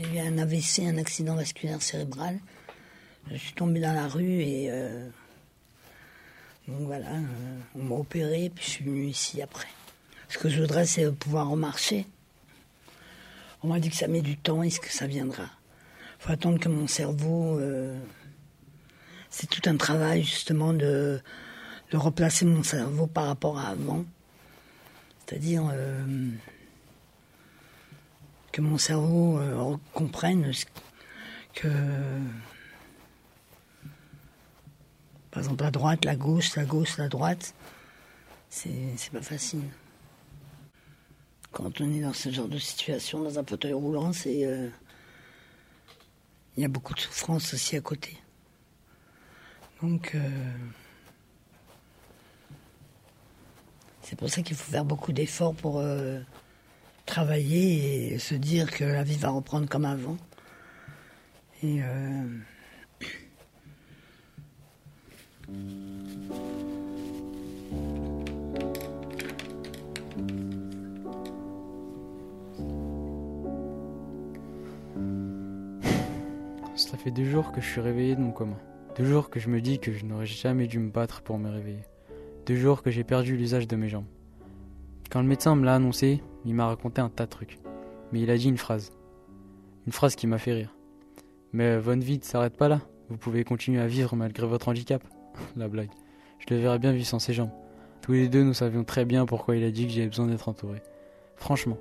j'ai eu un AVC, un accident vasculaire cérébral. Je suis tombée dans la rue et euh, donc voilà, euh, on m'a opéré puis je suis venue ici après. Ce que je voudrais, c'est pouvoir remarcher. On m'a dit que ça met du temps, est-ce que ça viendra Il faut attendre que mon cerveau. euh, c'est tout un travail justement de, de replacer mon cerveau par rapport à avant. C'est-à-dire mon cerveau euh, comprenne que, par exemple, la droite, la gauche, la gauche, la droite, c'est pas facile. Quand on est dans ce genre de situation, dans un fauteuil roulant, c'est. euh, Il y a beaucoup de souffrance aussi à côté. Donc. euh, c'est pour ça qu'il faut faire beaucoup d'efforts pour travailler et se dire que la vie va reprendre comme avant. Et. euh, Ça fait deux jours que je suis réveillé de mon coma. Deux jours que je me dis que je n'aurais jamais dû me battre pour me réveiller. Deux jours que j'ai perdu l'usage de mes jambes. Quand le médecin me l'a annoncé, il m'a raconté un tas de trucs. Mais il a dit une phrase. Une phrase qui m'a fait rire. Mais votre vie ne s'arrête pas là. Vous pouvez continuer à vivre malgré votre handicap. La blague. Je le verrais bien vivre sans ses jambes. Tous les deux, nous savions très bien pourquoi il a dit que j'avais besoin d'être entouré. Franchement,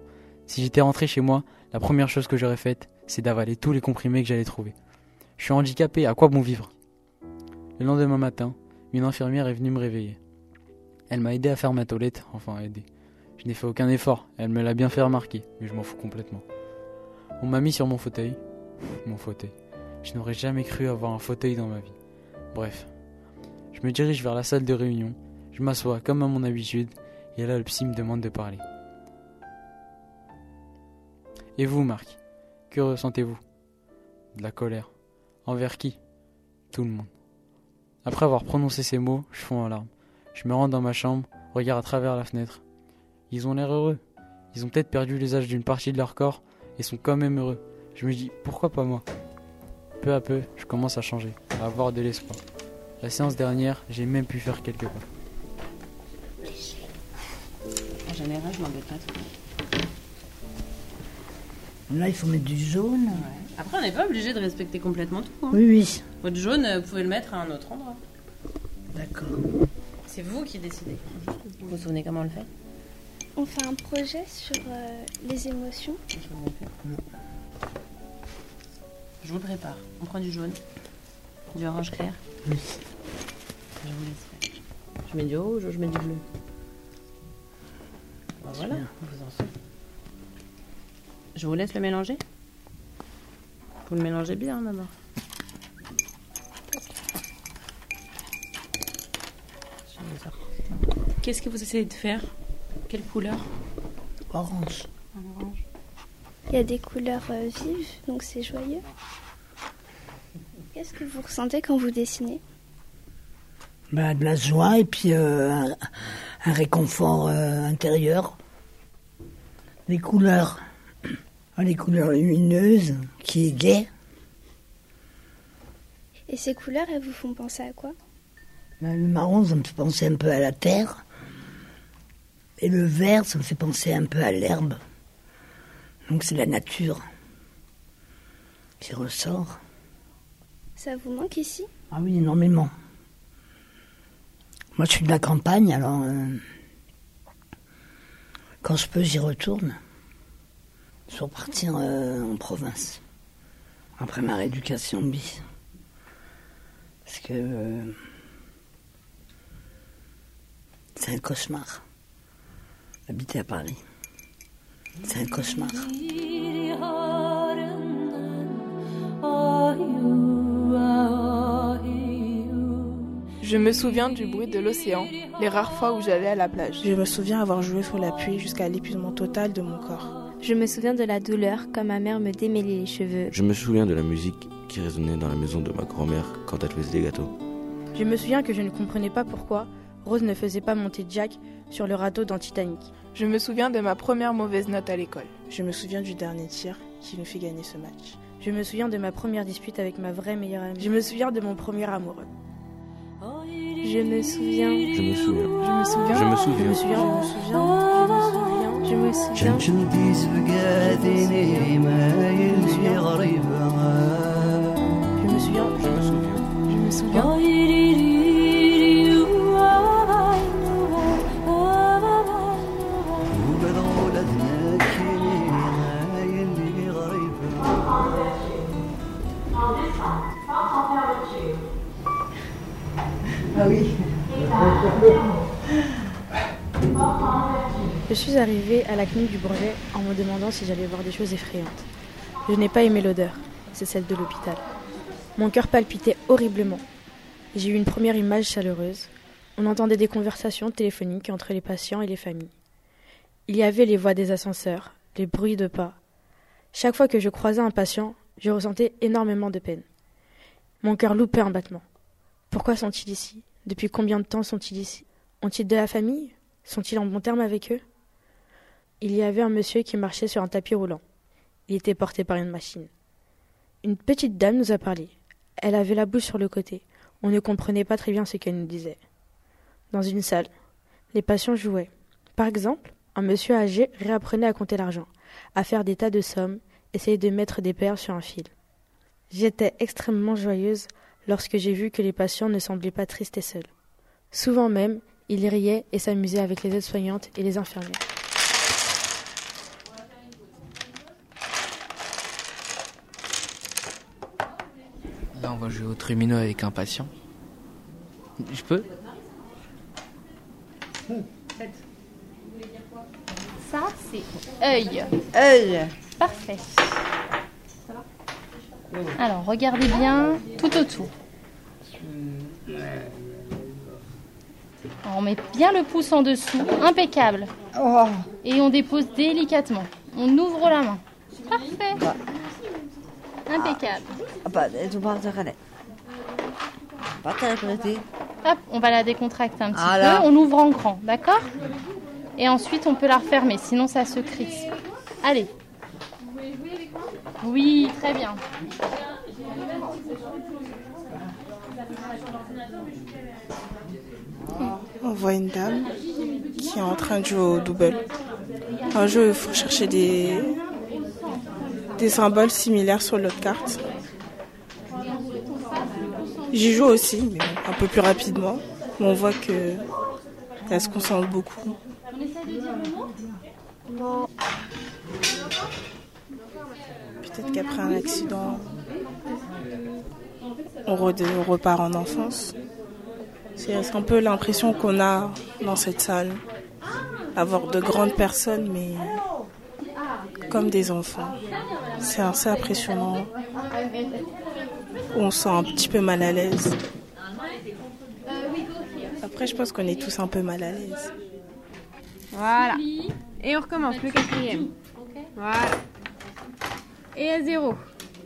si j'étais rentré chez moi, la première chose que j'aurais faite, c'est d'avaler tous les comprimés que j'allais trouver. Je suis handicapé, à quoi bon vivre? Le lendemain matin, une infirmière est venue me réveiller. Elle m'a aidé à faire ma toilette, enfin aidé. Je n'ai fait aucun effort, elle me l'a bien fait remarquer, mais je m'en fous complètement. On m'a mis sur mon fauteuil. Mon fauteuil. Je n'aurais jamais cru avoir un fauteuil dans ma vie. Bref. Je me dirige vers la salle de réunion, je m'assois comme à mon habitude, et là le psy me demande de parler. Et vous, Marc? Que ressentez-vous? De la colère. Envers qui? Tout le monde. Après avoir prononcé ces mots, je fonds en larmes. Je me rends dans ma chambre, regarde à travers la fenêtre. Ils ont l'air heureux. Ils ont peut-être perdu l'usage d'une partie de leur corps et sont quand même heureux. Je me dis, pourquoi pas moi? Peu à peu, je commence à changer, à avoir de l'espoir. La séance dernière, j'ai même pu faire quelques pas. En général, je m'embête pas trop. là, il faut mettre du jaune. Après, on n'est pas obligé de respecter complètement tout. hein. Oui, oui, Votre jaune, euh, vous pouvez le mettre à un autre endroit. d'accord. C'est vous qui décidez. Vous vous souvenez comment on le fait? On fait un projet sur euh, les émotions. Je vous le prépare. On prend du jaune, du orange clair. Oui. Je vous laisse faire. Je mets du rouge ou je mets du bleu Bah Voilà, bien. vous en. Je vous laisse le mélanger Vous le mélangez bien d'abord. Ça. Qu'est-ce que vous essayez de faire? Quelle couleur? Orange. Il y a des couleurs euh, vives, donc c'est joyeux. Qu'est-ce que vous ressentez quand vous dessinez? Bah, de la joie et puis euh, un, un réconfort euh, intérieur. Les couleurs. Ah, Les couleurs lumineuses, qui est gai. Et ces couleurs, elles vous font penser à quoi? Bah, Le marron, ça me fait penser un peu à la terre. Et le vert, ça me fait penser un peu à l'herbe. Donc c'est la nature qui ressort. Ça vous manque ici? Ah oui, énormément. Moi, je suis de la campagne, alors euh, quand je peux, j'y retourne. Je vais repartir euh, en province après ma rééducation bis. Parce que euh, c'est un cauchemar. Habiter à Paris, c'est un cauchemar. Je me souviens du bruit de l'océan, les rares fois où j'allais à la plage. Je me souviens avoir joué sous la pluie jusqu'à l'épuisement total de mon corps. Je me souviens de la douleur quand ma mère me démêlait les cheveux. Je me souviens de la musique qui résonnait dans la maison de ma grand-mère quand elle faisait des gâteaux. Je me souviens que je ne comprenais pas pourquoi Rose ne faisait pas monter Jack sur le radeau dans Titanic. Je me souviens de ma première mauvaise note à l'école. Je me souviens du dernier tir qui nous fait gagner ce match. Je me souviens de ma première dispute avec ma vraie meilleure amie. Je me souviens de mon premier amoureux. Je me souviens. Je me souviens. Je me souviens. Je me souviens. Je me souviens. Je me souviens. Je me souviens. Je me souviens. Je suis arrivée à la clinique du Bourget en me demandant si j'allais voir des choses effrayantes. Je n'ai pas aimé l'odeur, c'est celle de l'hôpital. Mon cœur palpitait horriblement. J'ai eu une première image chaleureuse. On entendait des conversations téléphoniques entre les patients et les familles. Il y avait les voix des ascenseurs, les bruits de pas. Chaque fois que je croisais un patient, je ressentais énormément de peine. Mon cœur loupait un battement. Pourquoi sont-ils ici? Depuis combien de temps sont-ils ici? Ont-ils de la famille? Sont-ils en bon terme avec eux? Il y avait un monsieur qui marchait sur un tapis roulant. Il était porté par une machine. Une petite dame nous a parlé. Elle avait la bouche sur le côté. On ne comprenait pas très bien ce qu'elle nous disait. Dans une salle, les patients jouaient. Par exemple, un monsieur âgé réapprenait à compter l'argent, à faire des tas de sommes, essayait de mettre des paires sur un fil. J'étais extrêmement joyeuse lorsque j'ai vu que les patients ne semblaient pas tristes et seuls. Souvent même, ils riaient et s'amusaient avec les aides-soignantes et les infirmières. Là, on va jouer au trémino avec un patient. Je peux? Ça, c'est œil. œil. Parfait. Alors, regardez bien tout autour. On met bien le pouce en dessous, impeccable. Oh. Et on dépose délicatement. On ouvre la main. Parfait. Impeccable. Pakai berarti. Hop, on va la décontracter un petit Voilà. peu. On ouvre en grand, d'accord? Et ensuite, on peut la refermer, sinon ça se crispe. Allez. Oui, très bien. On voit une dame qui est en train de jouer au double. Un jeu il faut chercher des, des symboles similaires sur l'autre carte. J'y joue aussi, mais un peu plus rapidement. Mais on voit que elle se concentre beaucoup. Peut-être qu'après un accident, on, repart en enfance. C'est c'est un peu l'impression qu'on a dans cette salle. Avoir de grandes personnes, mais comme des enfants. C'est assez impressionnant. On se sent un petit peu mal à l'aise. Après, je pense qu'on est tous un peu mal à l'aise. Voilà. Et on recommence, le quatrième. Voilà. Et à zéro.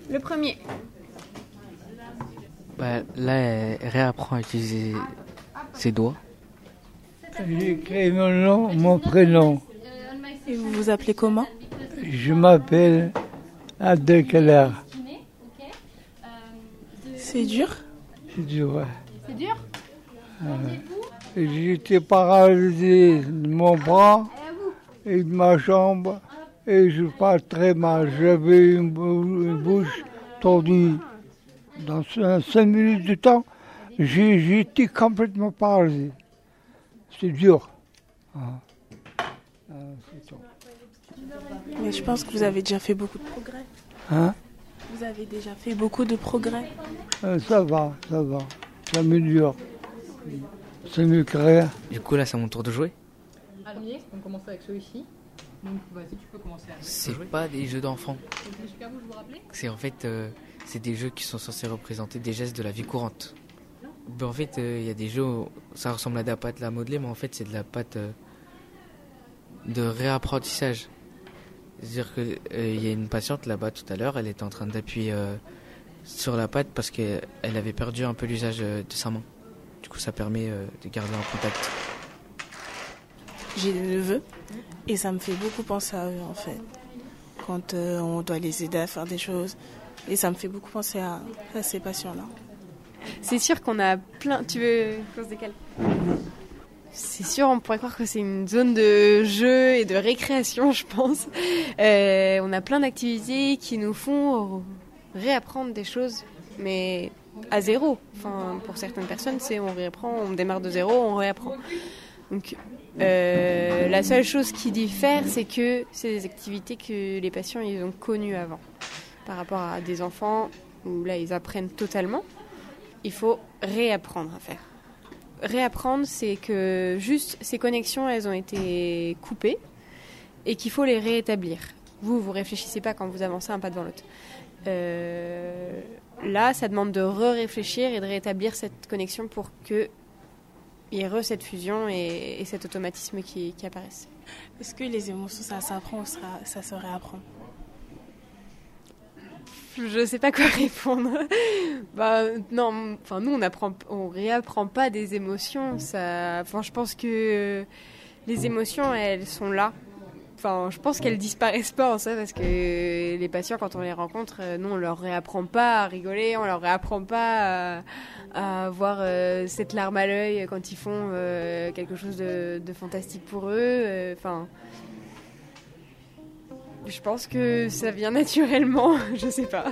Le premier. Bah, là, elle réapprend à utiliser ses doigts. J'écris mon nom, mon prénom. Et vous vous appelez comment? Je m'appelle Abdelkader. C'est dur? C'est dur, ouais. C'est dur? Euh, J'étais paralysé de mon bras et de ma jambe et je parle très mal. J'avais une, bou- une bouche tordue. Dans cin- cinq minutes de temps, j'ai- j'étais complètement paralysé. C'est dur. Ah. Ah. Mais je pense que vous avez déjà fait beaucoup de progrès. Hein? Vous avez déjà fait beaucoup de progrès. Euh, Ça va, ça va. Ça m'améliore. C'est mieux que rien. Du coup, là, c'est mon tour de jouer. On commence avec celui-ci. Donc vas-y, tu peux commencer à C'est pas des jeux d'enfants. C'est en fait, euh, c'est des jeux qui sont censés représenter des gestes de la vie courante. Ben, en fait, euh, il y a des jeux où ça ressemble à de la pâte à modeler, mais en fait, c'est de la pâte euh, de réapprentissage. C'est-à-dire qu'il y a une patiente là-bas tout à l'heure, elle était en train d'appuyer euh, sur la pâte parce qu'elle avait perdu un peu l'usage euh, de sa main. Du coup, ça permet euh, de garder un contact. j'ai des neveux et ça me fait beaucoup penser à eux en fait. Quand euh, on doit les aider à faire des choses. Et ça me fait beaucoup penser à, ces patients-là. C'est sûr qu'on a plein. Tu veux qu'on se C'est sûr, on pourrait croire que c'est une zone de jeu et de récréation, je pense. Euh, on a plein d'activités qui nous font réapprendre des choses, mais à zéro. Enfin, pour certaines personnes, c'est on réapprend, on démarre de zéro, on réapprend. Donc, euh, la seule chose qui diffère, c'est que c'est des activités que les patients ils ont connues avant. Par rapport à des enfants où là ils apprennent totalement, il faut réapprendre à faire. Réapprendre, c'est que juste ces connexions, elles ont été coupées et qu'il faut les réétablir. Vous, vous réfléchissez pas quand vous avancez un pas devant l'autre. Euh, là, ça demande de re-réfléchir et de rétablir cette connexion pour que il y ait re cette fusion et, et cet automatisme qui, qui apparaisse. Est-ce que les émotions, ça s'apprend ou ça se réapprend? Je sais pas quoi répondre. bah non, enfin nous on apprend, on réapprend pas des émotions. Ça, enfin je pense que les émotions elles sont là. Enfin je pense qu'elles disparaissent pas en ça parce que les patients quand on les rencontre, euh, nous on leur réapprend pas à rigoler, on leur réapprend pas à, avoir euh, cette larme à l'œil quand ils font euh, quelque chose de, de, fantastique pour eux. Enfin. Je pense que ça vient naturellement, je sais pas.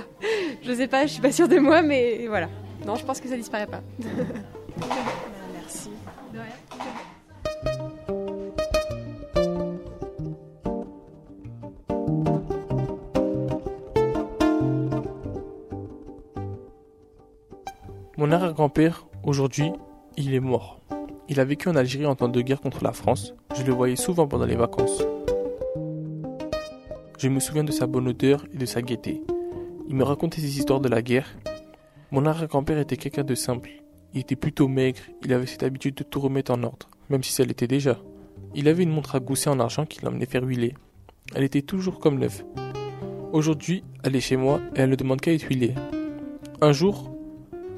Je sais pas, je suis pas sûre de moi, mais voilà. Non, je pense que ça disparaît pas. Merci. Mon arrière-grand-père, aujourd'hui, il est mort. Il a vécu en Algérie en temps de guerre contre la France. Je le voyais souvent pendant les vacances. Je me souviens de sa bonne odeur et de sa gaieté. Il me racontait ses histoires de la guerre. Mon arrière-grand-père était quelqu'un de simple. Il était plutôt maigre, il avait cette habitude de tout remettre en ordre, même si ça l'était déjà. Il avait une montre à gousset en argent qui l'emmenait faire huiler. Elle était toujours comme neuve. Aujourd'hui, elle est chez moi et elle ne demande qu'à être huilée. Un jour,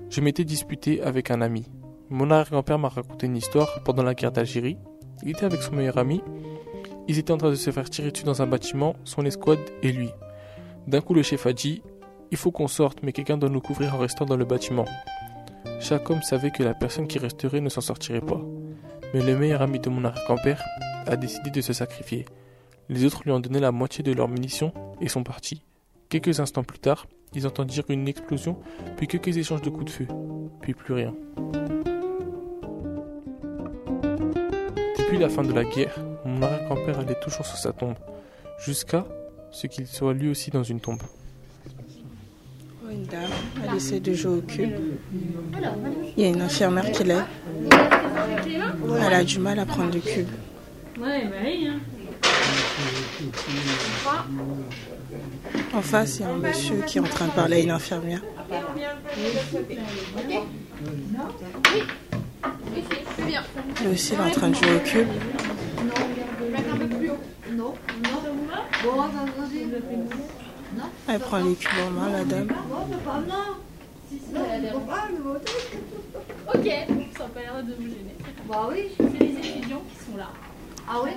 je m'étais disputé avec un ami. Mon arrière-grand-père m'a raconté une histoire pendant la guerre d'Algérie. Il était avec son meilleur ami. Ils étaient en train de se faire tirer dessus dans un bâtiment, son escouade et lui. D'un coup, le chef a dit Il faut qu'on sorte, mais quelqu'un doit nous couvrir en restant dans le bâtiment. Chaque homme savait que la personne qui resterait ne s'en sortirait pas. Mais le meilleur ami de mon arrière-grand-père a décidé de se sacrifier. Les autres lui ont donné la moitié de leurs munitions et sont partis. Quelques instants plus tard, ils entendirent une explosion, puis quelques échanges de coups de feu, puis plus rien. Depuis la fin de la guerre, mon arrière-grand-père allait toujours sur sa tombe, jusqu'à ce qu'il soit lui aussi dans une tombe. Une dame, elle essaie de jouer au cube. Il y a une infirmière qui l'aide. Elle a du mal à prendre le cube. En face, il y a un monsieur qui est en train de parler à une infirmière. Lui aussi, il est en train de jouer au cube. Elle prend les cubes en main, la dame. Ok, ça n'a pas l'air de me gêner. Bah oui, c'est les étudiants qui sont là. Ah ouais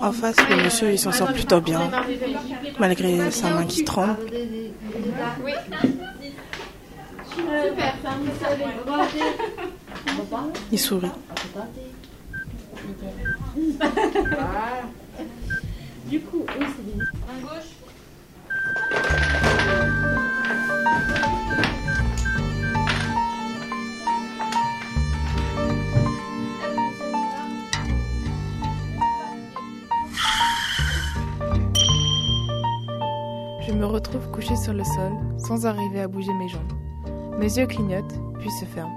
En face, le monsieur, il s'en sort plutôt bien, malgré sa main qui tremble. Oui. Super. Il sourit. Du coup, oui, c'est bien. Gauche. Je me retrouve couché sur le sol, sans arriver à bouger mes jambes. Mes yeux clignotent, puis se ferment.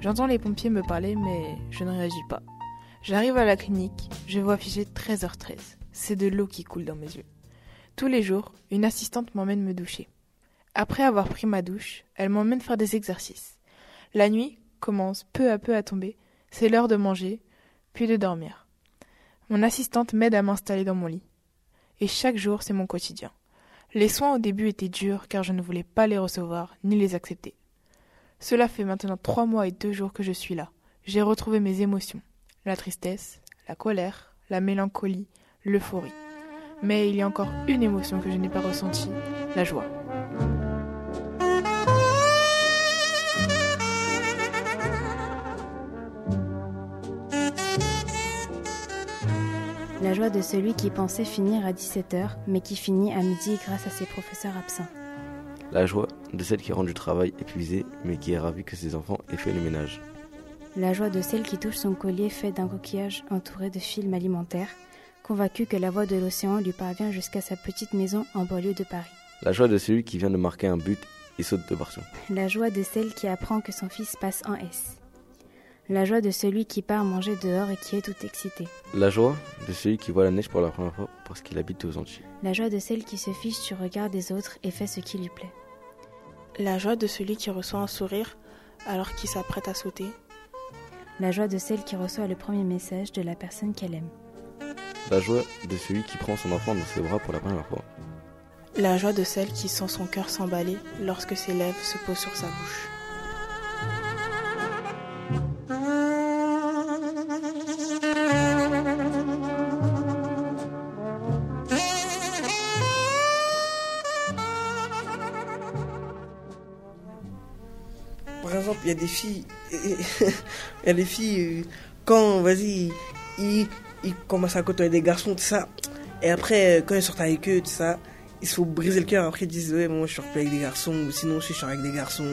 J'entends les pompiers me parler, mais je ne réagis pas. J'arrive à la clinique, je vois afficher 13h13. C'est de l'eau qui coule dans mes yeux. Tous les jours, une assistante m'emmène me doucher. Après avoir pris ma douche, elle m'emmène faire des exercices. La nuit commence peu à peu à tomber. C'est l'heure de manger, puis de dormir. Mon assistante m'aide à m'installer dans mon lit. Et chaque jour, c'est mon quotidien. Les soins au début étaient durs car je ne voulais pas les recevoir ni les accepter. Cela fait maintenant trois mois et deux jours que je suis là. J'ai retrouvé mes émotions, la tristesse, la colère, la mélancolie, l'euphorie. Mais il y a encore une émotion que je n'ai pas ressentie, la joie. La joie de celui qui pensait finir à 17h, mais qui finit à midi grâce à ses professeurs absents. La joie de celle qui rend du travail épuisé, mais qui est ravie que ses enfants aient fait le ménage. La joie de celle qui touche son collier fait d'un coquillage entouré de films alimentaires, convaincue que la voix de l'océan lui parvient jusqu'à sa petite maison en banlieue de Paris. La joie de celui qui vient de marquer un but et saute de partout. La joie de celle qui apprend que son fils passe en S. La joie de celui qui part manger dehors et qui est tout excité. La joie de celui qui voit la neige pour la première fois parce qu'il habite aux Antilles. La joie de celle qui se fiche du regard des autres et fait ce qui lui plaît. La joie de celui qui reçoit un sourire alors qu'il s'apprête à sauter. La joie de celle qui reçoit le premier message de la personne qu'elle aime. La joie de celui qui prend son enfant dans ses bras pour la première fois. La joie de celle qui sent son cœur s'emballer lorsque ses lèvres se posent sur sa bouche. Par exemple, il y a des filles, il y a des filles, euh, quand, vas-y, ils, ils commencent à côtoyer des garçons, tout ça, et après, euh, quand ils sortent avec eux, tout ça, ils se font briser le cœur, après ils disent, ouais, moi je suis avec des garçons, ou sinon je suis avec des garçons,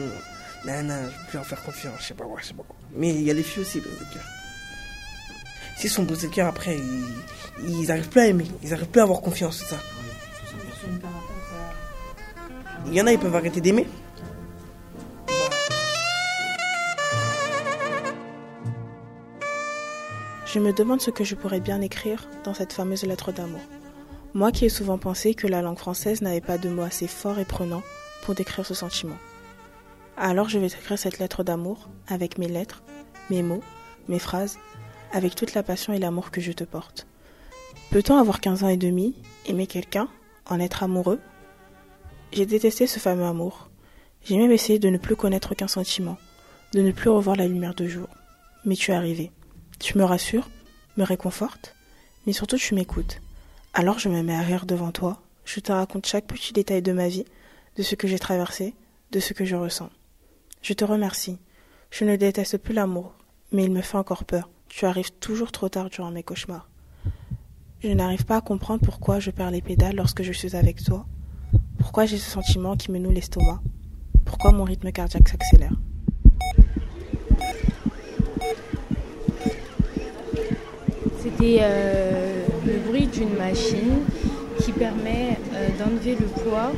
nan, nan, je peux plus en faire confiance, je sais pas quoi, je sais pas quoi. Mais il y a les filles aussi, brisées le cœur. S'ils sont brisés le cœur, après, ils, ils arrivent plus à aimer, ils arrivent plus à avoir confiance, tout ça. Il y en a, ils peuvent arrêter d'aimer. Je me demande ce que je pourrais bien écrire dans cette fameuse lettre d'amour. Moi qui ai souvent pensé que la langue française n'avait pas de mots assez forts et prenants pour décrire ce sentiment. Alors je vais écrire cette lettre d'amour avec mes lettres, mes mots, mes phrases, avec toute la passion et l'amour que je te porte. Peut-on avoir 15 ans et demi, aimer quelqu'un, en être amoureux? J'ai détesté ce fameux amour. J'ai même essayé de ne plus connaître aucun sentiment, de ne plus revoir la lumière de jour. Mais tu es arrivé. Tu me rassures, me réconfortes, mais surtout tu m'écoutes. Alors je me mets à rire devant toi, je te raconte chaque petit détail de ma vie, de ce que j'ai traversé, de ce que je ressens. Je te remercie. Je ne déteste plus l'amour, mais il me fait encore peur. Tu arrives toujours trop tard durant mes cauchemars. Je n'arrive pas à comprendre pourquoi je perds les pédales lorsque je suis avec toi, pourquoi j'ai ce sentiment qui me noue l'estomac, pourquoi mon rythme cardiaque s'accélère. C'était euh, le bruit d'une machine qui permet euh, d'enlever le poids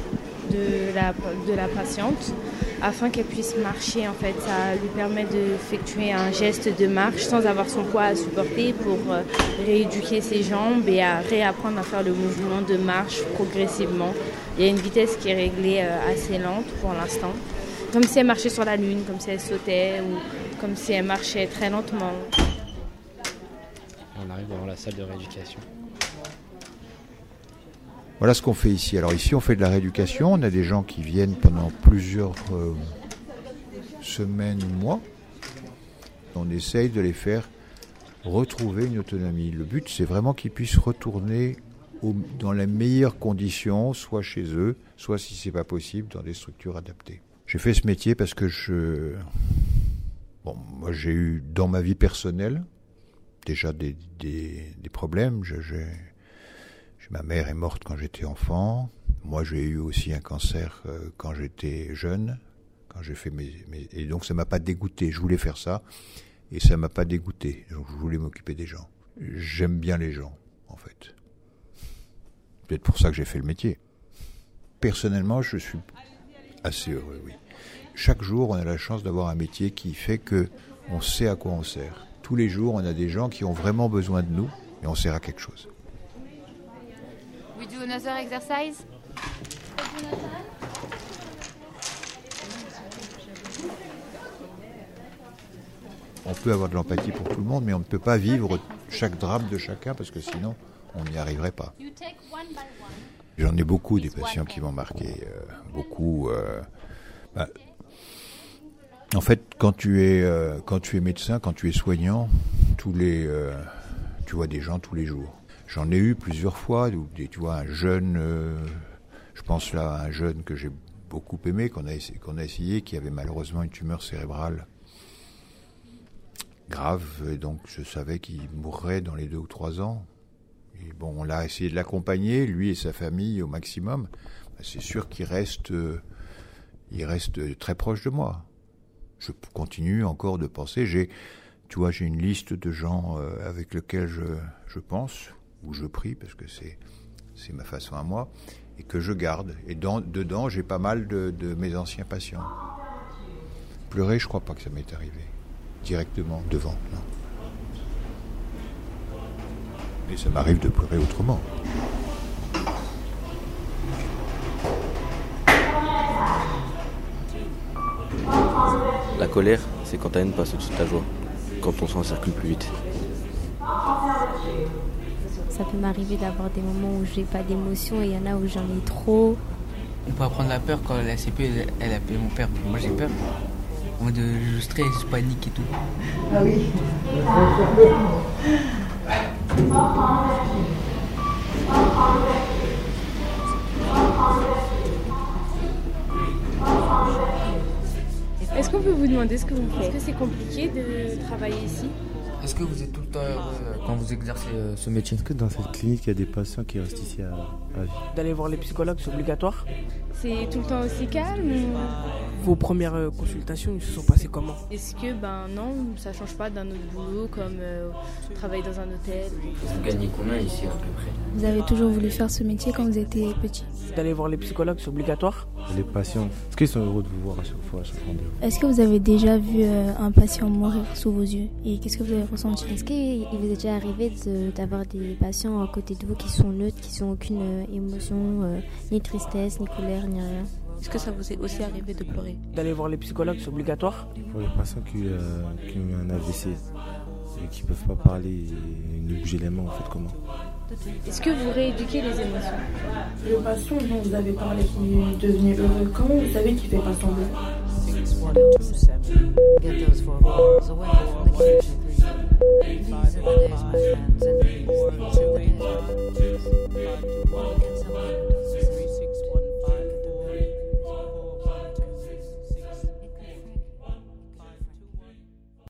de la, de la patiente afin qu'elle puisse marcher. En fait, ça lui permet d'effectuer un geste de marche sans avoir son poids à supporter pour euh, rééduquer ses jambes et à réapprendre à faire le mouvement de marche progressivement. Il y a une vitesse qui est réglée assez lente pour l'instant, comme si elle marchait sur la lune, comme si elle sautait ou comme si elle marchait très lentement. On arrive devant la salle de rééducation. Voilà ce qu'on fait ici. Alors ici, on fait de la rééducation. On a des gens qui viennent pendant plusieurs euh, semaines mois. On essaye de les faire retrouver une autonomie. Le but, c'est vraiment qu'ils puissent retourner dans les meilleures conditions, soit chez eux, soit si c'est pas possible, dans des structures adaptées. J'ai fait ce métier parce que je, bon, moi j'ai eu dans ma vie personnelle déjà des, des, problèmes. Ma mère est morte quand j'étais enfant. Moi, j'ai eu aussi un cancer euh, quand j'étais jeune, quand j'ai fait mes, et donc ça m'a pas dégoûté. Je voulais faire ça et ça m'a pas dégoûté. Donc je voulais m'occuper des gens. J'aime bien les gens, en fait. Peut-être pour ça que j'ai fait le métier. Personnellement, je suis assez heureux, oui. Chaque jour, on a la chance d'avoir un métier qui fait que on sait à quoi on sert. Tous les jours, on a des gens qui ont vraiment besoin de nous et on sert à quelque chose. We do another exercise? On peut avoir de l'empathie pour tout le monde, mais on ne peut pas vivre chaque drame de chacun parce que sinon, on n'y arriverait pas. J'en ai beaucoup des patients qui m'ont marqué, euh, beaucoup. euh, bah, fait, quand tu es euh, quand tu es médecin, quand tu es soignant, tous les euh, tu vois des gens tous les jours. J'en ai eu plusieurs fois, tu vois, un jeune, euh, je pense là à un jeune que j'ai beaucoup aimé, qu'on a, essayé, qui avait malheureusement une tumeur cérébrale grave, et donc je savais qu'il mourrait dans les deux ou trois ans. Et bon, on l'a essayé de l'accompagner, lui et sa famille, au maximum. Ben, C'est sûr qu'il reste, il reste très proche de moi. Je continue encore de penser. J'ai, tu vois, j'ai une liste de gens euh, avec lesquels je, je pense ou je prie parce que c'est, c'est ma façon à moi et que je garde. Et dans, dedans, j'ai pas mal de, de mes anciens patients. Pleurer, je crois pas que ça m'est arrivé directement devant. Non. Mais ça m'arrive de pleurer autrement. La colère, c'est quand ta haine passe au-dessus de ta joie. Quand ton sang circule plus vite. Ça peut m'arriver d'avoir des moments où j'ai pas d'émotion et il y en a où j'en ai trop. On peut apprendre la peur quand la CP elle, elle appelle mon père. Moi j'ai peur. En mode euh, je stresse, je panique et tout. Ah oui. demander ce que vous faites Est-ce que c'est compliqué de travailler ici Est-ce que vous êtes tout le temps heureux quand vous exercez euh, ce métier Est-ce que dans cette clinique, il y a des patients qui restent ici à, à vie? D'aller voir les psychologues, c'est obligatoire? C'est tout le temps aussi calme ou... Vos premières euh, consultations, ils se sont passées comment? Est-ce que, ben non, ça change pas d'un autre boulot comme euh, travailler dans un hôtel? Vous gagnez combien ici à peu près? Vous avez toujours voulu faire ce métier quand vous étiez petit? D'aller voir les psychologues, c'est obligatoire? Les patients, est-ce qu'ils sont heureux de vous voir à chaque fois, à chaque rendez-vous. Est-ce que vous avez déjà vu euh, un patient mourir sous vos yeux? Et qu'est-ce que vous avez ressenti? Est-ce qu'il vous est déjà arrivé de- d'avoir des patients à côté de vous qui sont neutres, qui n'ont aucune euh, émotion, euh, ni tristesse, ni colère, ni rien? Est-ce que ça vous est aussi arrivé de pleurer D'aller voir les psychologues, c'est obligatoire. Pour les patients qui, euh, qui ont eu un AVC et qui peuvent pas parler et ne bouger les mains, en fait, comment Est-ce que vous rééduquez les émotions Le patient dont vous avez parlé qui est devenu heureux, comment vous savez qu'il fait pas semblant